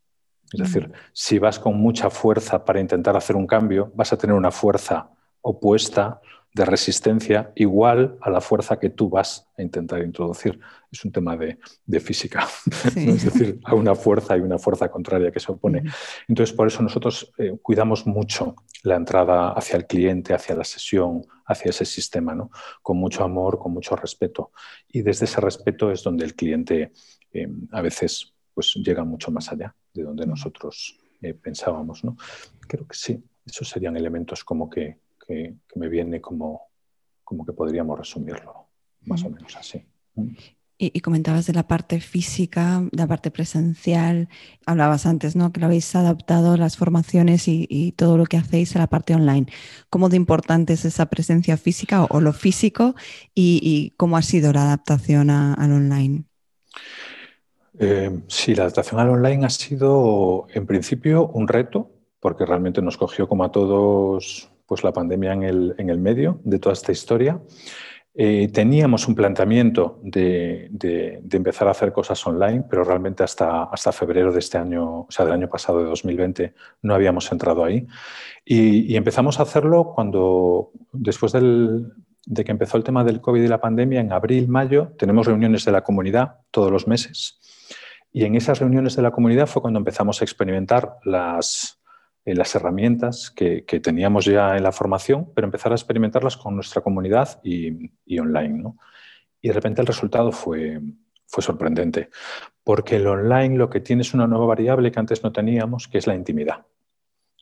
Es decir, si vas con mucha fuerza para intentar hacer un cambio, vas a tener una fuerza opuesta de resistencia igual a la fuerza que tú vas a intentar introducir. Es un tema de, física, es decir, a una fuerza y una fuerza contraria que se opone. Entonces, por eso nosotros eh, cuidamos mucho la entrada hacia el cliente, hacia la sesión, hacia ese sistema, ¿no? con mucho amor, con mucho respeto. Y desde ese respeto es donde el cliente eh, a veces pues llega mucho más allá de donde nosotros eh, pensábamos. ¿no? Creo que sí, esos serían elementos como que, me viene como, como que podríamos resumirlo, más o menos así. Y, comentabas de la parte física, de la parte presencial. Hablabas antes, ¿no? Que lo habéis adaptado las formaciones y, todo lo que hacéis a la parte online. ¿Cómo de importante es esa presencia física o, lo físico y, cómo ha sido la adaptación al online? Eh, sí, la adaptación al online ha sido, en principio, un reto, porque realmente nos cogió como a todos pues, la pandemia en el, en el medio de toda esta historia. Eh, teníamos un planteamiento de, empezar a hacer cosas online, pero realmente hasta, febrero de este año, o sea, del año pasado, de 2020, no habíamos entrado ahí. Y, empezamos a hacerlo cuando, después de que empezó el tema del COVID y la pandemia, en abril, mayo, tenemos reuniones de la comunidad todos los meses. Y en esas reuniones de la comunidad fue cuando empezamos a experimentar las, las herramientas que, teníamos ya en la formación, pero empezar a experimentarlas con nuestra comunidad y, online. Y de repente el resultado fue, fue sorprendente, porque el online lo que tiene es una nueva variable que antes no teníamos, que es la intimidad.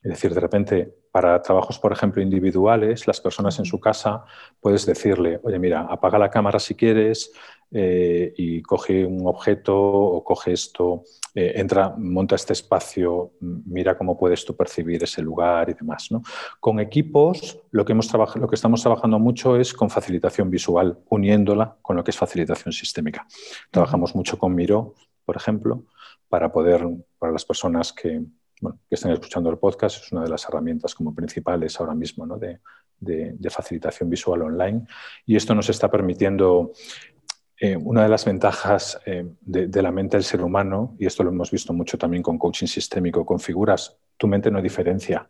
Es decir, de repente, para trabajos, por ejemplo, individuales, las personas en su casa, puedes decirle, oye, mira, apaga la cámara si quieres eh, y coge un objeto o coge esto, eh, entra, monta este espacio, mira cómo puedes tú percibir ese lugar y demás. Con equipos, lo que, hemos lo que estamos trabajando mucho es con facilitación visual, uniéndola con lo que es facilitación sistémica. Trabajamos mucho con Miro, por ejemplo, para poder, para las personas que que estén escuchando el podcast, es una de las herramientas como principales ahora mismo de, facilitación visual online. Y esto nos está permitiendo, eh, una de las ventajas eh, de, la mente del ser humano, y esto lo hemos visto mucho también con coaching sistémico, con figuras, tu mente no diferencia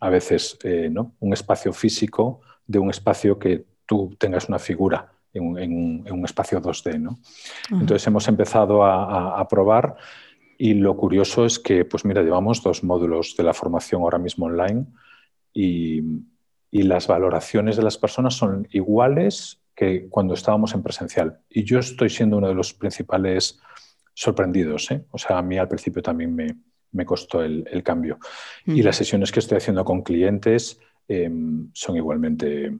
a veces eh, ¿no? un espacio físico de un espacio que tú tengas una figura en un, espacio 2D. ¿no? Entonces hemos empezado a probar y lo curioso es que, pues mira, llevamos dos módulos de la formación ahora mismo online y, las valoraciones de las personas son iguales que cuando estábamos en presencial. Y yo estoy siendo uno de los principales sorprendidos. ¿eh? O sea, a mí al principio también me, costó el, cambio. Y las sesiones que estoy haciendo con clientes em, son igualmente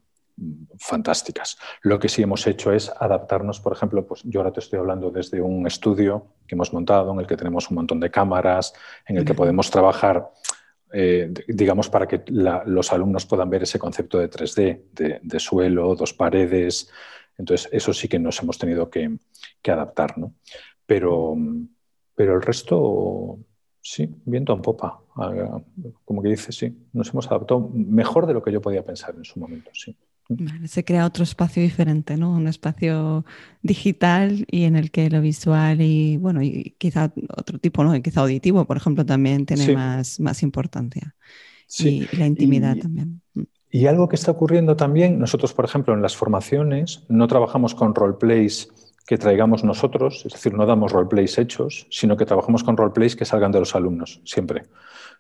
fantásticas. Lo que sí hemos hecho es adaptarnos, por ejemplo, pues yo ahora te estoy hablando desde un estudio que hemos montado, en el que tenemos un montón de cámaras, en el que podemos trabajar, eh, digamos, para que los alumnos puedan ver ese concepto de 3D, de, suelo, dos paredes. Entonces, eso sí que nos hemos tenido que, adaptar, ¿no? Pero, pero el resto, sí, viento en popa. Ah, como que dice, sí, nos hemos adaptado mejor de lo que yo podía pensar en su momento, sí se crea otro espacio diferente, ¿no? Un espacio digital y en el que lo visual y, bueno, y quizá otro tipo, ¿no? quizá auditivo, por ejemplo, también tiene más, más importancia. Sí. Y la intimidad también. Mm. Y algo que está ocurriendo también, nosotros, por ejemplo, en las formaciones no trabajamos con roleplays que traigamos nosotros, es decir, no damos roleplays hechos, sino que trabajamos con roleplays que salgan de los alumnos, siempre.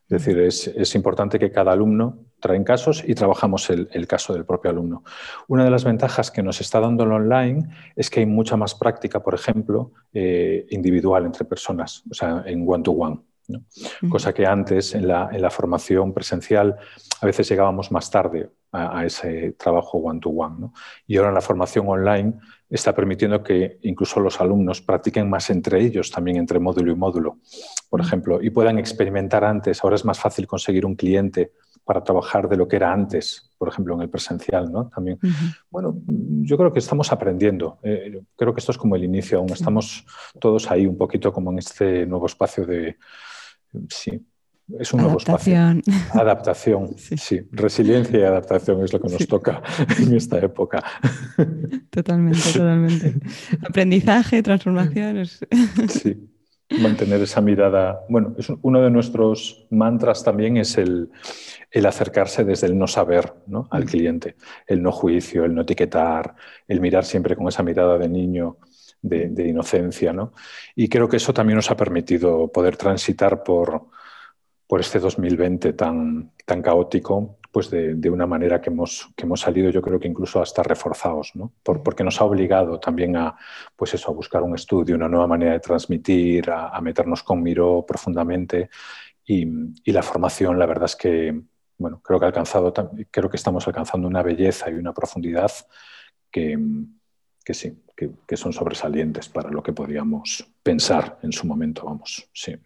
Es decir, es, importante que cada alumno traen casos y trabajamos el, caso del propio alumno. Una de las ventajas que nos está dando el online es que hay mucha más práctica, por ejemplo, eh, individual entre personas, o sea, en one-to-one. Cosa que antes en la, formación presencial a veces llegábamos más tarde a, ese trabajo one-to-one. Y ahora en la formación online está permitiendo que incluso los alumnos practiquen más entre ellos, también entre módulo y módulo, por ejemplo, y puedan experimentar antes. Ahora es más fácil conseguir un cliente para trabajar de lo que era antes, por ejemplo, en el presencial, ¿no? También. Bueno, yo creo que estamos aprendiendo. Eh, creo que esto es como el inicio, aún estamos todos ahí un poquito como en este nuevo espacio de, sí, es un nuevo espacio. Adaptación, sí. Resiliencia y adaptación es lo que nos toca en esta época. Totalmente, totalmente. Aprendizaje, transformaciones. Sí, mantener esa mirada. Bueno, es uno de nuestros mantras también es el, acercarse desde el no saber al cliente, el no juicio, el no etiquetar, el mirar siempre con esa mirada de niño. De, de inocencia, ¿no? Y creo que eso también nos ha permitido poder transitar por, por este 2020 tan, tan caótico pues de, una manera que hemos, que hemos salido, yo creo que incluso hasta reforzados, ¿no? porque nos ha obligado también a, pues eso, a buscar un estudio, una nueva manera de transmitir, a, meternos con Miro profundamente. Y, la formación, la verdad es que, bueno, creo que, alcanzado, creo que estamos alcanzando una belleza y una profundidad que, que sí, que, son sobresalientes para lo que podíamos pensar en su momento, vamos, sí.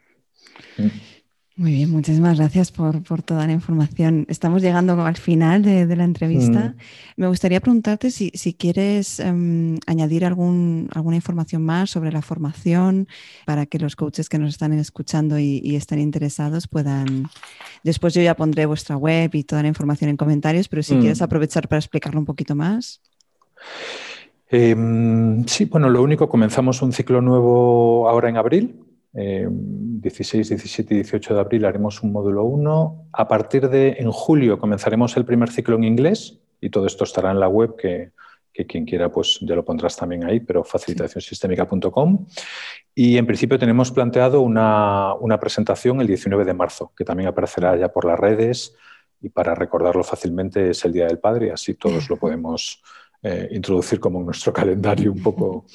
Muy bien, muchísimas gracias por, toda la información. Estamos llegando al final de, la entrevista. Me gustaría preguntarte si, quieres em, añadir algún, alguna información más sobre la formación para que los coaches que nos están escuchando y, están interesados puedan... Después yo ya pondré vuestra web y toda la información en comentarios, pero si mm. quieres aprovechar para explicarlo un poquito más. Em, sí, bueno, lo único, comenzamos un ciclo nuevo ahora en abril 16, 17 y 18 de abril haremos un módulo 1. A partir de en julio comenzaremos el primer ciclo en inglés y todo esto estará en la web que, quien quiera pues ya lo pondrás también ahí, pero facilitacionsistémica.com. Y en principio tenemos planteado una, una, presentación el 19 de marzo, que también aparecerá ya por las redes y para recordarlo fácilmente es el Día del Padre, así todos lo podemos eh, introducir como en nuestro calendario un poco,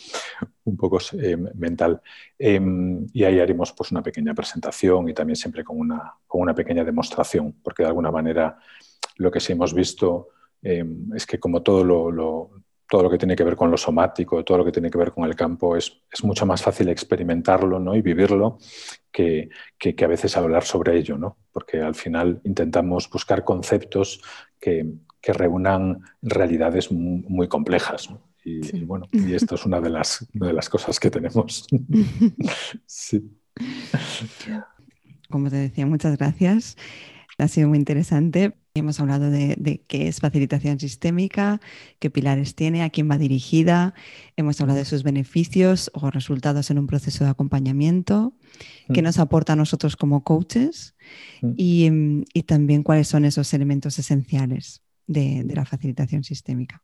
un poco eh, mental. Em, y ahí haremos pues, una pequeña presentación y también siempre con una, con una pequeña demostración, porque de alguna manera lo que sí hemos visto em, es que como todo lo, todo lo que tiene que ver con lo somático, todo lo que tiene que ver con el campo, es, es mucho más fácil experimentarlo ¿no? y vivirlo que, que, que, a veces hablar sobre ello, ¿no? porque al final intentamos buscar conceptos que, que reúnan realidades muy, complejas. Y, bueno, y esto es una de las, de las cosas que tenemos. sí. Como te decía, muchas gracias. Ha sido muy interesante. Hemos hablado de, qué es facilitación sistémica, qué pilares tiene, a quién va dirigida. Hemos hablado de sus beneficios o resultados en un proceso de acompañamiento, qué mm. nos aporta a nosotros como coaches mm. y, y también cuáles son esos elementos esenciales de, la facilitación sistémica.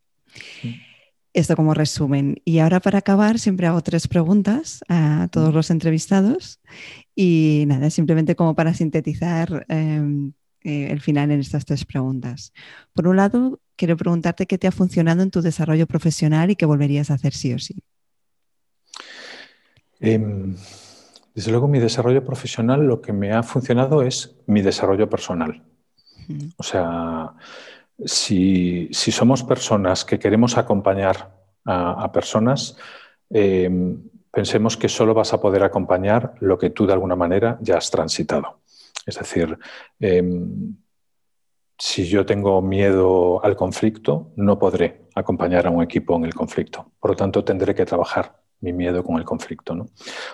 Esto como resumen. Y ahora para acabar, siempre hago tres preguntas a todos los entrevistados y nada, simplemente como para sintetizar em, eh, el final en estas tres preguntas. Por un lado, quiero preguntarte qué te ha funcionado en tu desarrollo profesional y qué volverías a hacer sí o sí. Em, desde luego, mi desarrollo profesional, lo que me ha funcionado es mi desarrollo personal. O sea, si, somos personas que queremos acompañar a, personas, em, pensemos que solo vas a poder acompañar lo que tú de alguna manera ya has transitado. Es decir, em, si yo tengo miedo al conflicto, no podré acompañar a un equipo en el conflicto. Por lo tanto, tendré que trabajar mi miedo con el conflicto.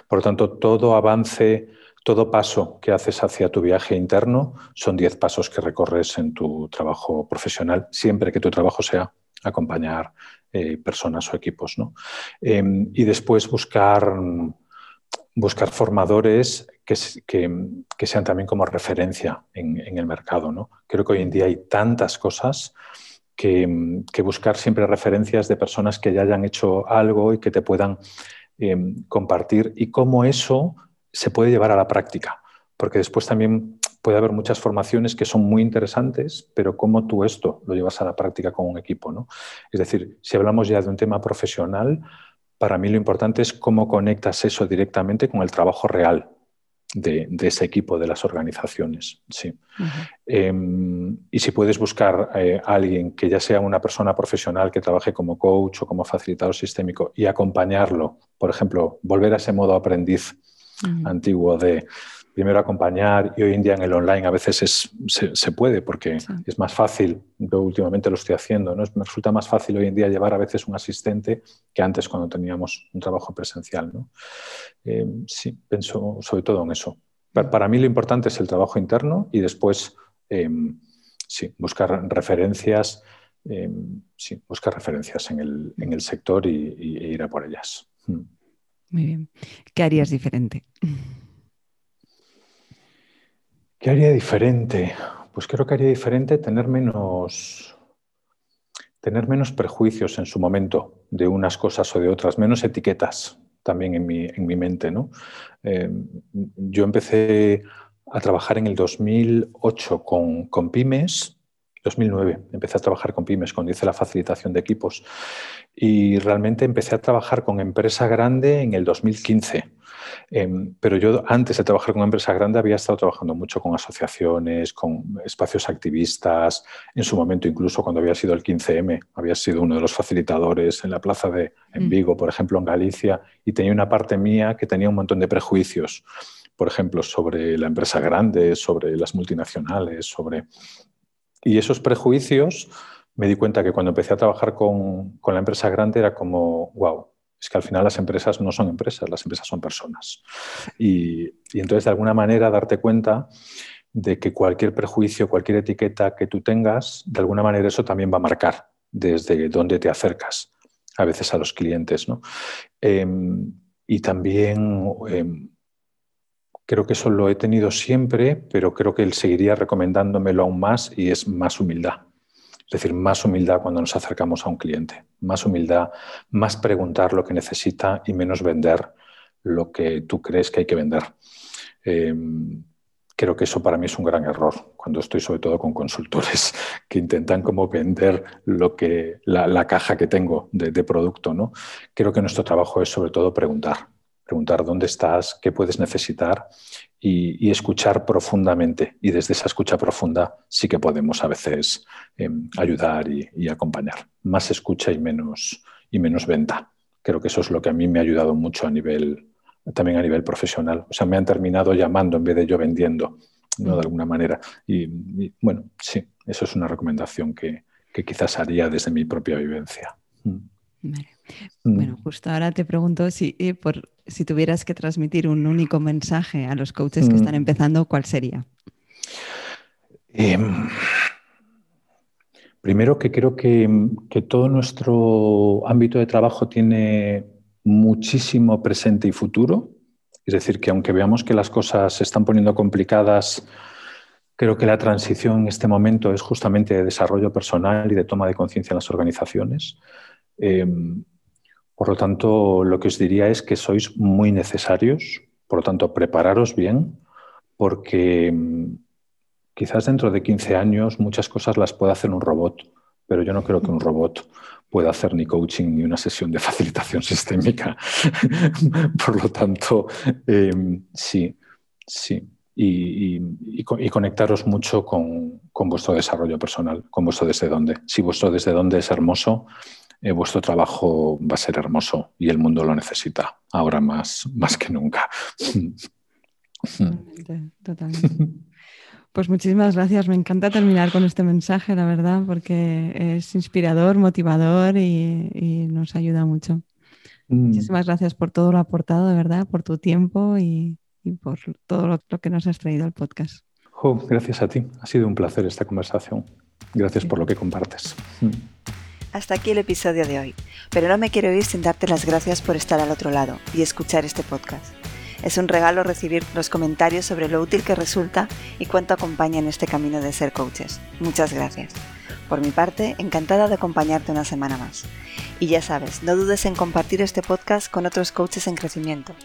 Por lo tanto, todo avance todo paso que haces hacia tu viaje interno son 10 pasos que recorres en tu trabajo profesional, siempre que tu trabajo sea acompañar eh, personas o equipos. Em, y después buscar, buscar formadores que, sean también como referencia en, el mercado. ¿no? Creo que hoy en día hay tantas cosas que, buscar siempre referencias de personas que ya hayan hecho algo y que te puedan em, compartir y cómo eso se puede llevar a la práctica, porque después también puede haber muchas formaciones que son muy interesantes, pero cómo tú esto lo llevas a la práctica con un equipo. ¿no? Es decir, si hablamos ya de un tema profesional, para mí lo importante es cómo conectas eso directamente con el trabajo real de, ese equipo, de las organizaciones. Sí. Em, y si puedes buscar eh, a alguien que ya sea una persona profesional que trabaje como coach o como facilitador sistémico y acompañarlo, por ejemplo, volver a ese modo aprendiz antiguo de primero acompañar y hoy en día en el online a veces se, puede porque es más fácil, yo últimamente lo estoy haciendo, ¿no? me resulta más fácil hoy en día llevar a veces un asistente que antes cuando teníamos un trabajo presencial. ¿no? Eh, sí, pienso sobre todo en eso. Para, mí lo importante es el trabajo interno y después em, sí, buscar referencias, em, sí, buscar referencias en el, sector y, e ir a por ellas. Mm. Muy bien. ¿Qué harías diferente? ¿Qué haría diferente? Pues creo que haría diferente tener menos, tener menos prejuicios en su momento de unas cosas o de otras, menos etiquetas también en mi, en mi mente. ¿no? Eh, yo empecé a trabajar en el 2008 con, con pymes 2009 empecé a trabajar con pymes cuando hice la facilitación de equipos y realmente empecé a trabajar con empresa grande en el 2015. Em, pero yo antes de trabajar con empresa grande había estado trabajando mucho con asociaciones, con espacios activistas, en su momento incluso cuando había sido el 15M, había sido uno de los facilitadores en la plaza de en mm. Vigo, por ejemplo, en Galicia, y tenía una parte mía que tenía un montón de prejuicios por ejemplo, sobre la empresa grande, sobre las multinacionales, sobre y esos prejuicios, me di cuenta que cuando empecé a trabajar con, la empresa grande era como, wow, es que al final las empresas no son empresas, las empresas son personas. Y, entonces, de alguna manera, darte cuenta de que cualquier prejuicio, cualquier etiqueta que tú tengas, de alguna manera eso también va a marcar desde dónde te acercas a veces a los clientes. ¿no? Em, y también em, Creo que eso lo he tenido siempre, pero creo que él seguiría recomendándomelo aún más y es más humildad. Es decir, más humildad cuando nos acercamos a un cliente, más humildad, más preguntar lo que necesita y menos vender lo que tú crees que hay que vender. Em, creo que eso para mí es un gran error cuando estoy sobre todo con consultores que intentan como vender lo que la, caja que tengo de, de, producto. ¿no? Creo que nuestro trabajo es sobre todo preguntar, preguntar dónde estás, qué puedes necesitar y, escuchar profundamente. Y desde esa escucha profunda sí que podemos a veces em, ayudar y, acompañar. Más escucha y menos, y menos venta. Creo que eso es lo que a mí me ha ayudado mucho a nivel, también a nivel profesional. O sea, me han terminado llamando en vez de yo vendiendo, ¿no? de mm. alguna manera. Y, bueno, sí, eso es una recomendación que, quizás haría desde mi propia vivencia. Mm. Mm. Bueno, justo ahora te pregunto si, eh, por, si tuvieras que transmitir un único mensaje a los coaches que están mm. empezando, ¿cuál sería? Em, primero que creo que, todo nuestro ámbito de trabajo tiene muchísimo presente y futuro. Es decir, que aunque veamos que las cosas se están poniendo complicadas, creo que la transición en este momento es justamente de desarrollo personal y de toma de conciencia en las organizaciones. Em, por lo tanto, lo que os diría es que sois muy necesarios, por lo tanto, prepararos bien, porque em, quizás dentro de 15 años muchas cosas las puede hacer un robot, pero yo no creo que un robot pueda hacer ni coaching ni una sesión de facilitación sistémica. por lo tanto, em, sí, sí. Y, conectaros mucho con, con, vuestro desarrollo personal, con vuestro desde dónde. Si vuestro desde dónde es hermoso, eh, vuestro trabajo va a ser hermoso y el mundo lo necesita ahora más, más que nunca. Totalmente, totalmente. Pues muchísimas gracias. Me encanta terminar con este mensaje, la verdad, porque es inspirador, motivador y, nos ayuda mucho. Mm. Muchísimas gracias por todo lo aportado, de verdad, por tu tiempo y, por todo lo, que nos has traído al podcast. gracias a ti. Ha sido un placer esta conversación. Gracias por lo que compartes. Mm. Hasta aquí el episodio de hoy, pero no me quiero ir sin darte las gracias por estar al otro lado y escuchar este podcast. Es un regalo recibir los comentarios sobre lo útil que resulta y cuánto acompaña en este camino de ser coaches. Muchas gracias. Por mi parte, encantada de acompañarte una semana más. Y ya sabes, no dudes en compartir este podcast con otros coaches en crecimiento.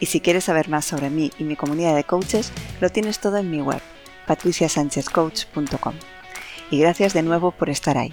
Y si quieres saber más sobre mí y mi comunidad de coaches, lo tienes todo en mi web, patriciasanchezcoach.com. Y gracias de nuevo por estar ahí.